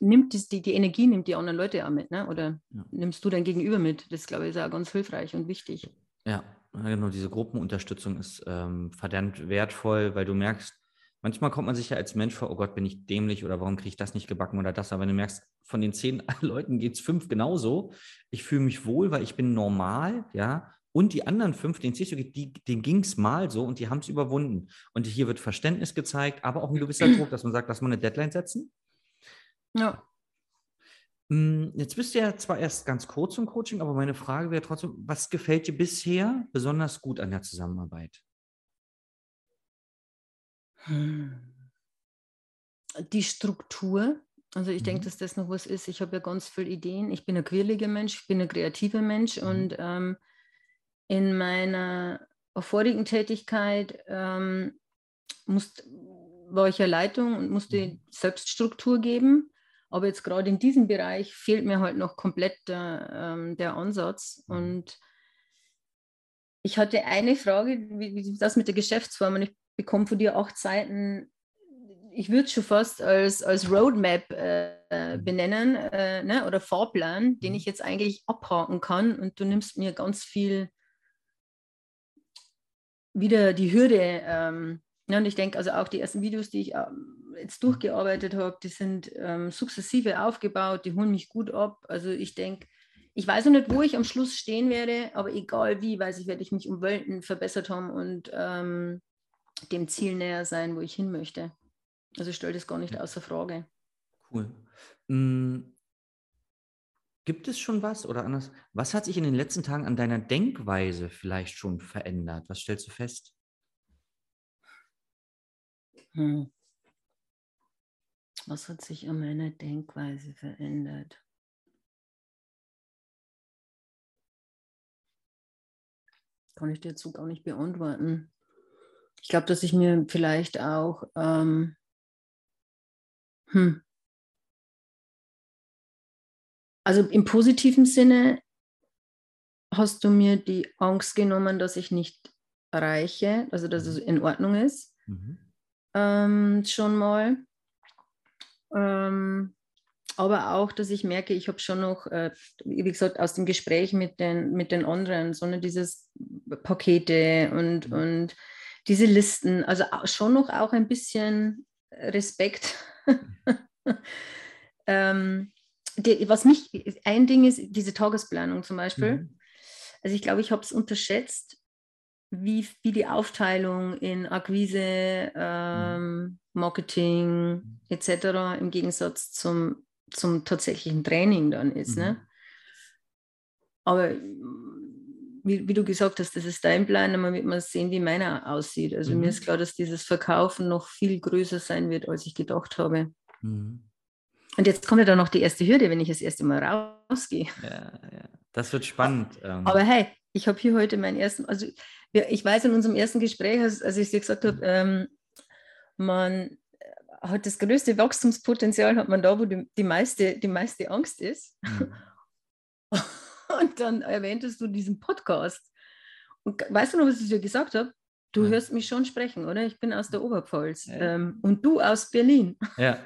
nimmt die, die Energie, nimmt die anderen Leute auch mit, ne? oder ja. nimmst du dein Gegenüber mit. Das, glaube ich, ist auch ganz hilfreich und wichtig. Ja, genau, diese Gruppenunterstützung ist ähm, verdammt wertvoll, weil du merkst, manchmal kommt man sich ja als Mensch vor, oh Gott, bin ich dämlich oder warum kriege ich das nicht gebacken oder das, aber wenn du merkst, von den zehn [laughs] Leuten geht es fünf genauso, ich fühle mich wohl, weil ich bin normal, ja, und die anderen fünf, denen es die, denen ging es mal so und die haben es überwunden. Und hier wird Verständnis gezeigt, aber auch ein gewisser Druck, dass man sagt, lass mal eine Deadline setzen. Ja. Hm, jetzt bist du ja zwar erst ganz kurz im Coaching, aber meine Frage wäre trotzdem, was gefällt dir bisher besonders gut an der Zusammenarbeit? Hm. Die Struktur. Also ich mhm. denke, dass das noch was ist. Ich habe ja ganz viele Ideen. Ich bin ein quirliger Mensch, ich bin ein kreativer Mensch mhm. und ähm, in meiner vorigen Tätigkeit ähm, musste, war ich ja Leitung und musste mhm. Selbststruktur geben. Aber jetzt gerade in diesem Bereich fehlt mir halt noch komplett der, ähm, der Ansatz. Mhm. Und ich hatte eine Frage, wie, wie das mit der Geschäftsform, und ich bekomme von dir acht Seiten. Ich würde es schon fast als, als Roadmap äh, mhm. benennen äh, ne, oder Fahrplan, den mhm. ich jetzt eigentlich abhaken kann. Und du nimmst mir ganz viel wieder die Hürde. Ähm, ja, und ich denke, also auch die ersten Videos, die ich ähm, jetzt durchgearbeitet habe, die sind ähm, sukzessive aufgebaut, die holen mich gut ab. Also ich denke, ich weiß noch nicht, wo ich am Schluss stehen werde, aber egal wie, weiß ich, werde ich mich um Welten verbessert haben und ähm, dem Ziel näher sein, wo ich hin möchte. Also ich stelle das gar nicht außer Frage. Cool. Mhm. Gibt es schon was oder anders? Was hat sich in den letzten Tagen an deiner Denkweise vielleicht schon verändert? Was stellst du fest? Hm. Was hat sich an meiner Denkweise verändert? Kann ich dir dazu gar nicht beantworten. Ich glaube, dass ich mir vielleicht auch ähm, hm, also im positiven Sinne hast du mir die Angst genommen, dass ich nicht erreiche, also dass es mhm. in Ordnung ist, mhm. ähm, schon mal. Ähm, aber auch, dass ich merke, ich habe schon noch, äh, wie gesagt, aus dem Gespräch mit den, mit den anderen, sondern dieses Pakete und, mhm. und diese Listen, also schon noch auch ein bisschen Respekt. [laughs] ähm, die, was mich, ein Ding ist diese Tagesplanung zum Beispiel. Mhm. Also ich glaube, ich habe es unterschätzt, wie, wie die Aufteilung in Akquise, ähm, mhm. Marketing etc. im Gegensatz zum, zum tatsächlichen Training dann ist. Ne? Mhm. Ne? Aber wie, wie, du gesagt hast, das ist dein Plan, dann wird man sehen, wie meiner aussieht. Also mhm. mir ist klar, dass dieses Verkaufen noch viel größer sein wird, als ich gedacht habe. Mhm. Und jetzt kommt ja dann noch die erste Hürde, wenn ich das erste Mal rausgehe. Ja, ja. Das wird spannend. Ähm. Aber hey, ich habe hier heute meinen ersten, also ich weiß in unserem ersten Gespräch, als, als ich dir gesagt habe, ähm, man hat das größte Wachstumspotenzial, hat man da, wo die, die, meiste, die meiste Angst ist. Mhm. [laughs] Und dann erwähntest du diesen Podcast. Und weißt du noch, was ich dir gesagt habe? Du ja. hörst mich schon sprechen, oder? Ich bin aus der Oberpfalz ja. ähm, und du aus Berlin. Ja.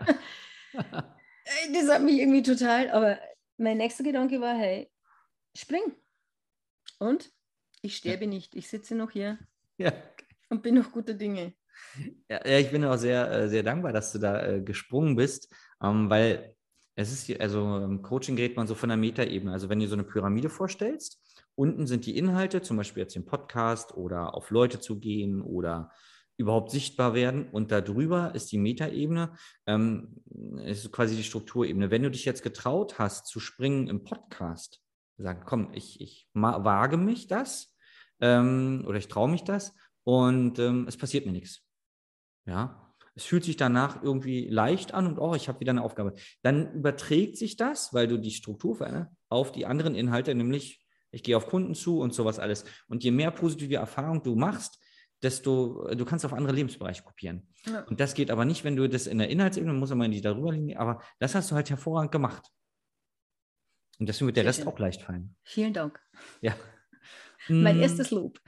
[laughs] das hat mich irgendwie total, aber mein nächster Gedanke war, hey, spring. Und ich sterbe ja. nicht, ich sitze noch hier ja. und bin noch guter Dinge. Ja, ja, ich bin auch sehr, äh, sehr dankbar, dass du da äh, gesprungen bist, ähm, weil es ist, also im Coaching geht man so von der Metaebene. Also wenn du so eine Pyramide vorstellst, unten sind die Inhalte, zum Beispiel jetzt den Podcast oder auf Leute zu gehen oder überhaupt sichtbar werden. Und darüber ist die Metaebene, ähm, ist quasi die Strukturebene. Wenn du dich jetzt getraut hast zu springen im Podcast, sagen, komm, ich, ich wage mich das ähm, oder ich traue mich das und ähm, es passiert mir nichts. Ja, es fühlt sich danach irgendwie leicht an und oh, ich habe wieder eine Aufgabe. Dann überträgt sich das, weil du die Struktur veränderst, auf die anderen Inhalte, nämlich ich gehe auf Kunden zu und sowas alles. Und je mehr positive Erfahrung du machst, desto, du kannst auf andere Lebensbereiche kopieren. Ja. Und das geht aber nicht, wenn du das in der Inhaltsebene, muss man die darüber liegen, aber das hast du halt hervorragend gemacht. Und deswegen wird der Rest auch leicht fallen. Vielen Dank. Ja. Mein mm. erstes Lob.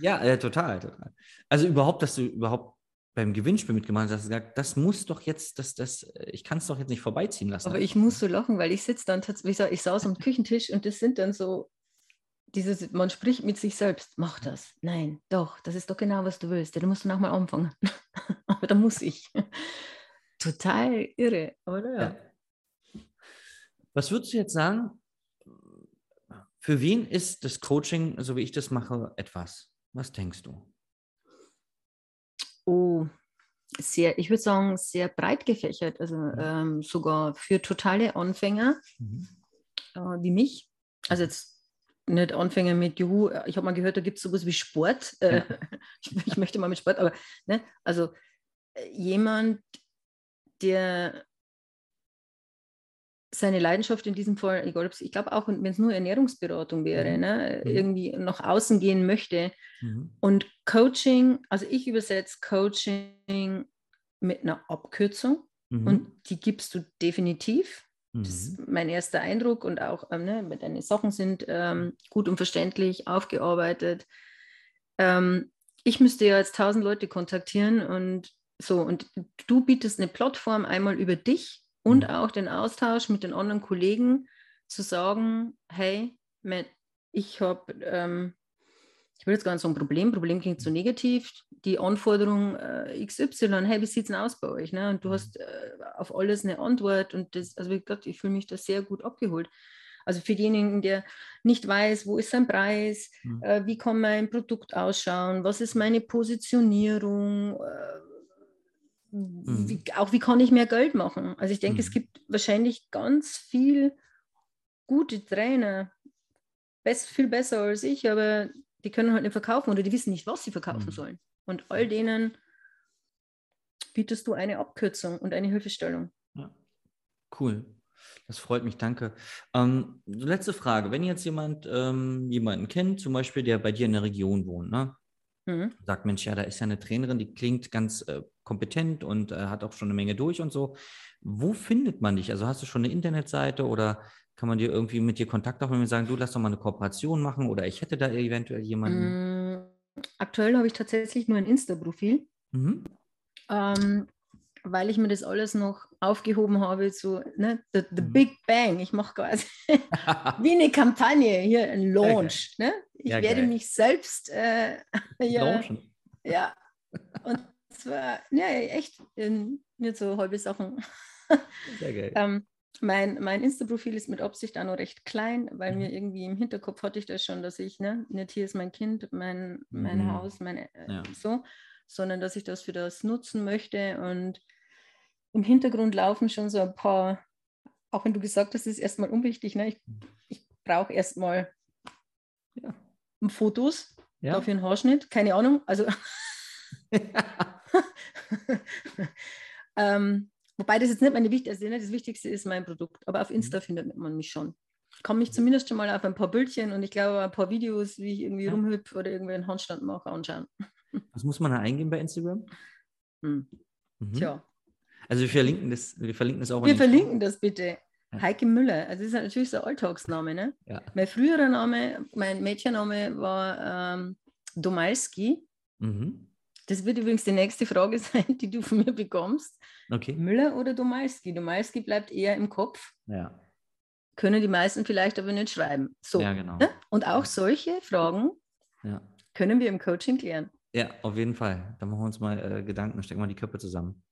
Ja, äh, total, total. Also überhaupt, dass du überhaupt beim Gewinnspiel mitgemacht hast, gesagt, das muss doch jetzt, das, das, ich kann es doch jetzt nicht vorbeiziehen lassen. Aber ich muss so lachen, weil ich sitze dann tatsächlich, ich saß am Küchentisch und das sind dann so dieses, man spricht mit sich selbst, mach das. Nein, doch, das ist doch genau, was du willst. Du musst nochmal anfangen. [laughs] Aber da muss ich. Total irre, oder? Ja. Was würdest du jetzt sagen? Für wen ist das Coaching, so wie ich das mache, etwas? Was denkst du? Oh, sehr, ich würde sagen, sehr breit gefächert. Also mhm. ähm, sogar für totale Anfänger mhm. äh, wie mich. Also jetzt nicht Anfänger mit, juhu, ich habe mal gehört, da gibt es sowas wie Sport. Äh, ja. [laughs] ich, ich, möchte mal mit Sport, aber ne, also äh, jemand, der seine Leidenschaft in diesem Fall, egal ob es, ich glaube auch, wenn es nur Ernährungsberatung wäre, mhm. ne, mhm. irgendwie nach außen gehen möchte. Mhm. Und Coaching, also ich übersetze Coaching mit einer Abkürzung mhm. und die gibst du definitiv. Mhm. Das ist mein erster Eindruck und auch, ähm, ne, deine Sachen sind ähm, gut und verständlich aufgearbeitet. Ähm, ich müsste ja jetzt tausend Leute kontaktieren und so, und du bietest eine Plattform einmal über dich und mhm. auch den Austausch mit den anderen Kollegen zu sagen, hey, ich habe ähm, ich will jetzt gar nicht sagen Problem, Problem klingt so negativ, die Anforderung äh, XY, hey, wie sieht es denn aus bei euch? Ne? Und du mhm. hast äh, auf alles eine Antwort und das, also wie gesagt, ich fühle mich da sehr gut abgeholt. Also für denjenigen, der nicht weiß, wo ist sein Preis, mhm. äh, wie kann mein Produkt ausschauen, was ist meine Positionierung, äh, mhm. wie, auch wie kann ich mehr Geld machen. Also ich denke, es mhm. gibt wahrscheinlich ganz viel gute Trainer, best, viel besser als ich, aber die können halt nicht verkaufen oder die wissen nicht, was sie verkaufen mhm. sollen. Und all denen bietest du eine Abkürzung und eine Hilfestellung. Ja. Cool. Das freut mich, danke. Ähm, letzte Frage. Wenn jetzt jemand ähm, jemanden kennt, zum Beispiel, der bei dir in der Region wohnt, ne? Mhm. sagt, Mensch, ja, da ist ja eine Trainerin, die klingt ganz äh, kompetent und äh, hat auch schon eine Menge durch und so. Wo findet man dich? Also hast du schon eine Internetseite oder kann man dir irgendwie mit dir Kontakt aufnehmen und sagen, du lass doch mal eine Kooperation machen oder ich hätte da eventuell jemanden? Mm, aktuell habe ich tatsächlich nur ein Insta-Profil, mhm. ähm, weil ich mir das alles noch aufgehoben habe, so ne, the, the mhm. Big Bang. Ich mache quasi [laughs] wie eine Kampagne hier, ein Launch. Ne? Ich ja, werde geil. mich selbst äh, [laughs] ja, Launchen. Ja. Und zwar, ja, echt, nicht so halbe Sachen. [laughs] Sehr geil. ähm, mein, mein Insta-Profil ist mit Absicht auch noch recht klein, weil mhm. mir irgendwie im Hinterkopf hatte ich das schon, dass ich, ne, nicht hier ist mein Kind, mein, mein mhm. Haus, meine, äh, ja. so, sondern dass ich das für das nutzen möchte. Und im Hintergrund laufen schon so ein paar, auch wenn du gesagt hast, das ist erstmal unwichtig, ne? ich, ich brauche erstmal ja, Fotos ja. dafür einen Haarschnitt, keine Ahnung, also. [laughs] [laughs] [laughs] ähm, Wobei das jetzt nicht meine wichtigste, also das Wichtigste ist mein Produkt. Aber auf mhm. Insta mhm. findet man mich schon. Ich komme mich zumindest schon mal auf ein paar Bildchen und ich glaube ein paar Videos, wie ich irgendwie ja. rumhüpfe oder irgendwie einen Handstand mache, anschauen. [laughs] Was muss man da eingeben bei Instagram? Hm. Mhm. Tja. Also wir verlinken das, wir verlinken das auch. Wir verlinken das bitte. Heike Müller, also das ist natürlich so ein Alltagsname. Ne? Ja. Mein früherer Name, mein Mädchenname war ähm, Domalski. Mhm. Das wird übrigens die nächste Frage [laughs] sein, die du von mir bekommst. Okay. Müller oder Domalski? Domalski bleibt eher im Kopf. Ja. Können die meisten vielleicht aber nicht schreiben. So. Ja, genau. Ne? Und auch solche Fragen ja. können wir im Coaching klären. Ja, auf jeden Fall. Da machen wir uns mal äh, Gedanken, stecken wir die Köpfe zusammen.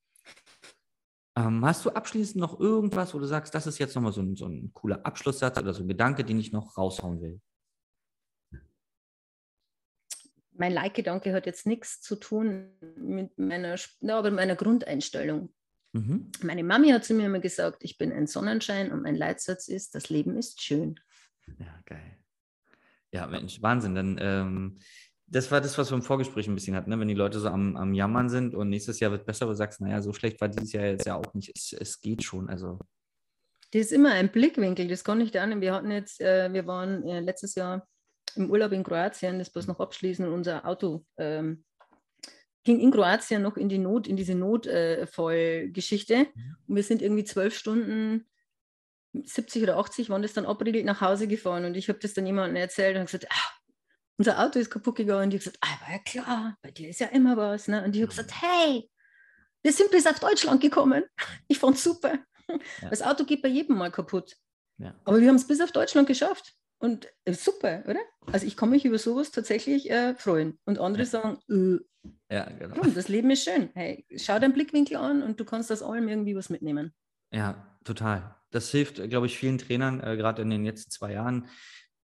Ähm, hast du abschließend noch irgendwas, wo du sagst, das ist jetzt nochmal so ein, so ein cooler Abschlusssatz oder so ein Gedanke, den ich noch raushauen will? Mein Leitgedanke hat jetzt nichts zu tun mit meiner, ja, aber meiner Grundeinstellung. Mhm. Meine Mami hat zu mir immer gesagt, ich bin ein Sonnenschein und mein Leitsatz ist, das Leben ist schön. Ja, geil. Ja, Mensch, Wahnsinn. Dann, ähm, das war das, was wir im Vorgespräch ein bisschen hatten, ne? wenn die Leute so am, am Jammern sind und nächstes Jahr wird besser, du sagst, naja, so schlecht war dieses Jahr jetzt ja auch nicht. Es, es geht schon. Also. Das ist immer ein Blickwinkel, das kann ich da nicht. Wir hatten jetzt, äh, wir waren äh, letztes Jahr im Urlaub in Kroatien, das bloß noch abschließen, unser Auto ähm, ging in Kroatien noch in die Not, in diese Notfallgeschichte. Äh, und wir sind irgendwie zwölf Stunden, 70 oder 80 waren das dann abriegelt nach Hause gefahren. Und ich habe das dann jemandem erzählt und gesagt, ah, unser Auto ist kaputt gegangen. Und ich habe gesagt, ah, war ja klar, bei dir ist ja immer was. Ne? Und ich habe gesagt, hey, wir sind bis auf Deutschland gekommen. Ich fand es super. Ja. Das Auto geht bei jedem mal kaputt. Ja. Aber wir haben es bis auf Deutschland geschafft. Und äh, super, oder? Also ich kann mich über sowas tatsächlich äh, freuen. Und andere ja. sagen, äh, ja, genau. Komm, das Leben ist schön. Hey, schau deinen Blickwinkel an und du kannst aus allem irgendwie was mitnehmen. Ja, total. Das hilft, glaube ich, vielen Trainern, äh, gerade in den letzten zwei Jahren.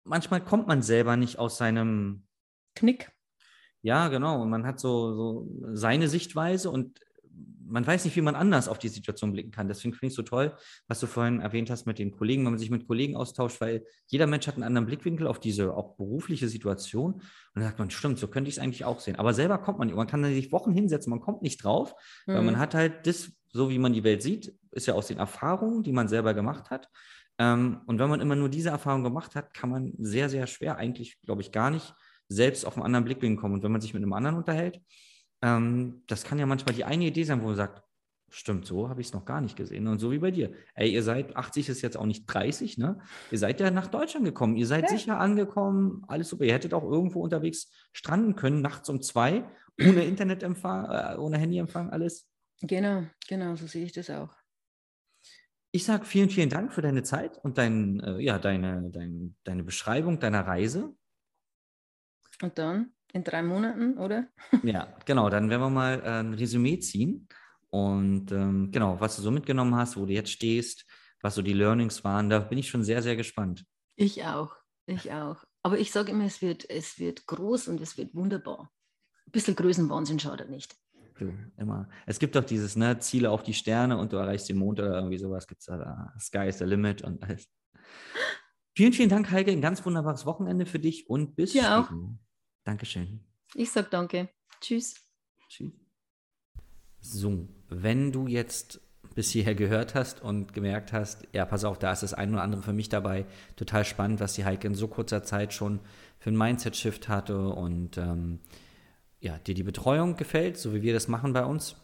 Manchmal kommt man selber nicht aus seinem Knick. Ja, genau. Und man hat so, so seine Sichtweise und man weiß nicht, wie man anders auf die Situation blicken kann. Deswegen finde ich es so toll, was du vorhin erwähnt hast mit den Kollegen, wenn man sich mit Kollegen austauscht, weil jeder Mensch hat einen anderen Blickwinkel auf diese auch berufliche Situation. Und dann sagt man, stimmt, so könnte ich es eigentlich auch sehen. Aber selber kommt man nicht. Man kann sich Wochen hinsetzen, man kommt nicht drauf, mhm. weil man hat halt das, so wie man die Welt sieht, ist ja aus den Erfahrungen, die man selber gemacht hat. Ähm, und wenn man immer nur diese Erfahrung gemacht hat, kann man sehr, sehr schwer, eigentlich glaube ich gar nicht, selbst auf einen anderen Blickwinkel kommen. Und wenn man sich mit einem anderen unterhält, ähm, das kann ja manchmal die eine Idee sein, wo man sagt, Stimmt, so habe ich es noch gar nicht gesehen. Und so wie bei dir. Ey, ihr seid, 80 ist jetzt auch nicht 30, ne? Ihr seid ja nach Deutschland gekommen. Ihr seid ja. sicher angekommen, alles super. Ihr hättet auch irgendwo unterwegs stranden können, nachts um zwei, ohne [clears throat] Internetempfang, äh, ohne Handyempfang, alles. Genau, genau, so sehe ich das auch. Ich sage vielen, vielen Dank für deine Zeit und dein, äh, ja, deine, dein, deine Beschreibung deiner Reise. Und dann in drei Monaten, oder? [laughs] Ja, genau. Dann werden wir mal äh, ein Resümee ziehen. Und ähm, genau, was du so mitgenommen hast, wo du jetzt stehst, was so die Learnings waren, da bin ich schon sehr, sehr gespannt. Ich auch, ich auch. Aber ich sage immer, es wird, es wird groß und es wird wunderbar. Ein bisschen Größenwahnsinn schadet nicht. Du, immer. Es gibt doch dieses, ne, Ziele auf die Sterne und du erreichst den Mond oder irgendwie sowas, gibt es da, Sky is the limit und alles. Vielen, vielen Dank, Heike. Ein ganz wunderbares Wochenende für dich und bis ja, später. Auch. Dankeschön. Ich sag danke. Tschüss. Tschüss. So, wenn du jetzt bis hierher gehört hast und gemerkt hast, ja, pass auf, da ist das ein oder andere für mich dabei. Total spannend, was die Heike in so kurzer Zeit schon für einen Mindset-Shift hatte und ähm, ja, dir die Betreuung gefällt, so wie wir das machen bei uns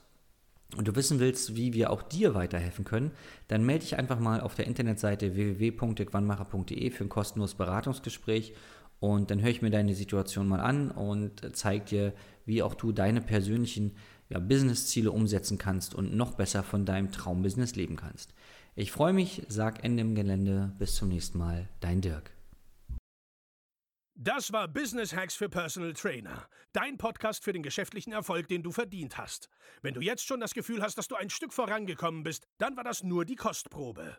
und du wissen willst, wie wir auch dir weiterhelfen können, dann melde dich einfach mal auf der Internetseite www.quannmacher.de für ein kostenloses Beratungsgespräch und dann höre ich mir deine Situation mal an und zeige dir, wie auch du deine persönlichen ja, Business-Ziele umsetzen kannst und noch besser von deinem Traumbusiness leben kannst. Ich freue mich, sag Ende im Gelände. Bis zum nächsten Mal, dein Dirk. Das war Business Hacks für Personal Trainer. Dein Podcast für den geschäftlichen Erfolg, den du verdient hast. Wenn du jetzt schon das Gefühl hast, dass du ein Stück vorangekommen bist, dann war das nur die Kostprobe.